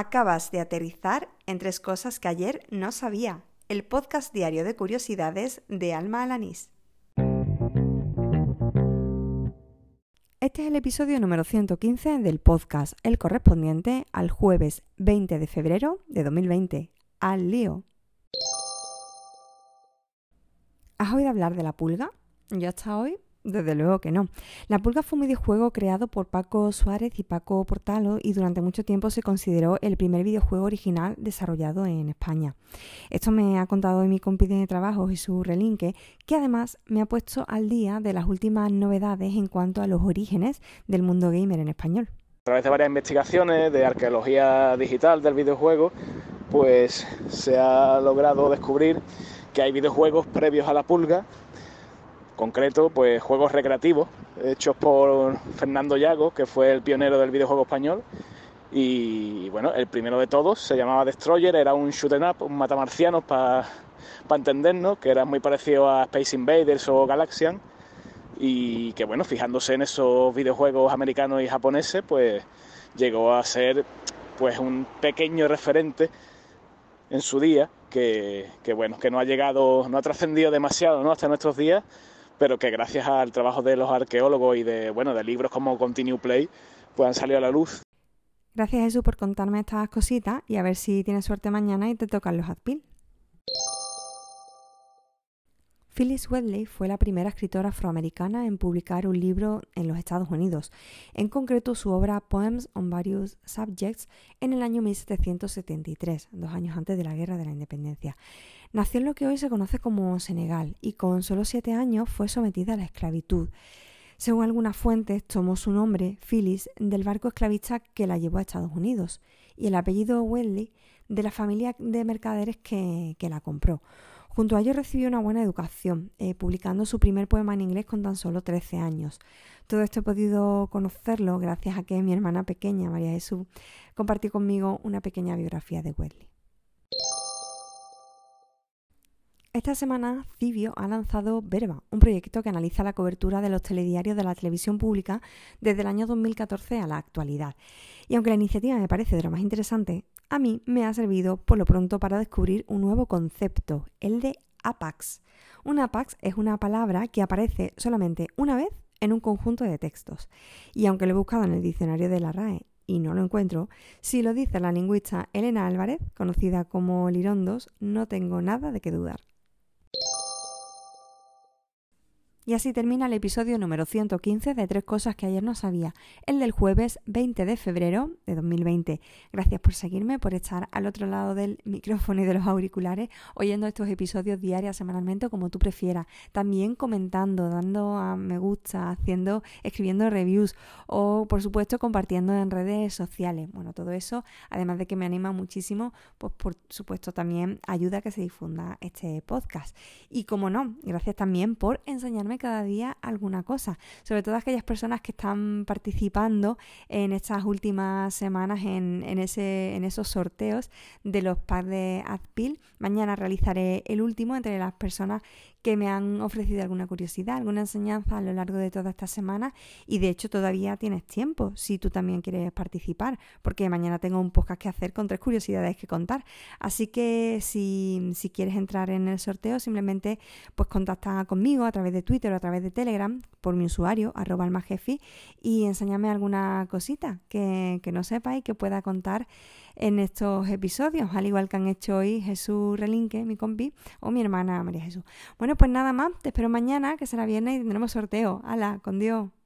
Acabas de aterrizar en tres cosas que ayer no sabía. El podcast diario de curiosidades de Alma Alanís. Este es el episodio número 115 del podcast, el correspondiente al jueves 20 de febrero de 2020. Al lío. ¿Has oído hablar de la pulga? Yo hasta hoy desde luego que no. La Pulga fue un videojuego creado por Paco Suárez y Paco Portalo y durante mucho tiempo se consideró el primer videojuego original desarrollado en España. Esto me ha contado mi compite de trabajo Jesús Relinque, que además me ha puesto al día de las últimas novedades en cuanto a los orígenes del mundo gamer en español. A través de varias investigaciones de arqueología digital del videojuego, pues se ha logrado descubrir que hay videojuegos previos a la Pulga concreto, pues juegos recreativos hechos por Fernando Llago, que fue el pionero del videojuego español. Y bueno, el primero de todos se llamaba Destroyer, era un shoot up, un matamarciano para entendernos, que era muy parecido a Space Invaders o Galaxian. Y que bueno, fijándose en esos videojuegos americanos y japoneses, pues llegó a ser pues un pequeño referente en su día, que, que bueno, que no ha llegado, no ha trascendido demasiado ¿no? hasta nuestros días, pero que gracias al trabajo de los arqueólogos y de, bueno, de libros como Continue Play, pues han salido a la luz. Gracias Jesús por contarme estas cositas y a ver si tienes suerte mañana y te tocan los Adpil. Phyllis Wedley fue la primera escritora afroamericana en publicar un libro en los Estados Unidos, en concreto su obra Poems on Various Subjects en el año 1773, dos años antes de la Guerra de la Independencia. Nació en lo que hoy se conoce como Senegal y con solo siete años fue sometida a la esclavitud. Según algunas fuentes, tomó su nombre, Phyllis, del barco esclavista que la llevó a Estados Unidos y el apellido Wedley de la familia de mercaderes que, que la compró. Junto a ello recibió una buena educación, eh, publicando su primer poema en inglés con tan solo 13 años. Todo esto he podido conocerlo gracias a que mi hermana pequeña, María Jesús, compartió conmigo una pequeña biografía de Wesley. Esta semana Cibio ha lanzado Verba, un proyecto que analiza la cobertura de los telediarios de la televisión pública desde el año 2014 a la actualidad. Y aunque la iniciativa me parece de lo más interesante, a mí me ha servido por lo pronto para descubrir un nuevo concepto, el de APAX. Un APAX es una palabra que aparece solamente una vez en un conjunto de textos. Y aunque lo he buscado en el diccionario de la RAE y no lo encuentro, si lo dice la lingüista Elena Álvarez, conocida como Lirondos, no tengo nada de qué dudar. Y así termina el episodio número 115 de Tres Cosas que ayer no sabía, el del jueves 20 de febrero de 2020. Gracias por seguirme, por estar al otro lado del micrófono y de los auriculares, oyendo estos episodios diarios, semanalmente, como tú prefieras. También comentando, dando a me gusta, haciendo, escribiendo reviews o, por supuesto, compartiendo en redes sociales. Bueno, todo eso, además de que me anima muchísimo, pues por supuesto también ayuda a que se difunda este podcast. Y como no, gracias también por enseñarme cada día alguna cosa, sobre todo aquellas personas que están participando en estas últimas semanas en, ese, en esos sorteos de los packs de Adpil. Mañana realizaré el último entre las personas que me han ofrecido alguna curiosidad, alguna enseñanza a lo largo de toda esta semana y de hecho todavía tienes tiempo si tú también quieres participar, porque mañana tengo un podcast que hacer con tres curiosidades que contar. Así que si, si quieres entrar en el sorteo, simplemente pues contacta conmigo a través de Twitter a través de Telegram por mi usuario, arroba almajefi, y enséñame alguna cosita que, que no sepa y que pueda contar en estos episodios, al igual que han hecho hoy Jesús Relinque, mi compi, o mi hermana María Jesús. Bueno, pues nada más, te espero mañana, que será viernes y tendremos sorteo. ¡Hala, con Dios!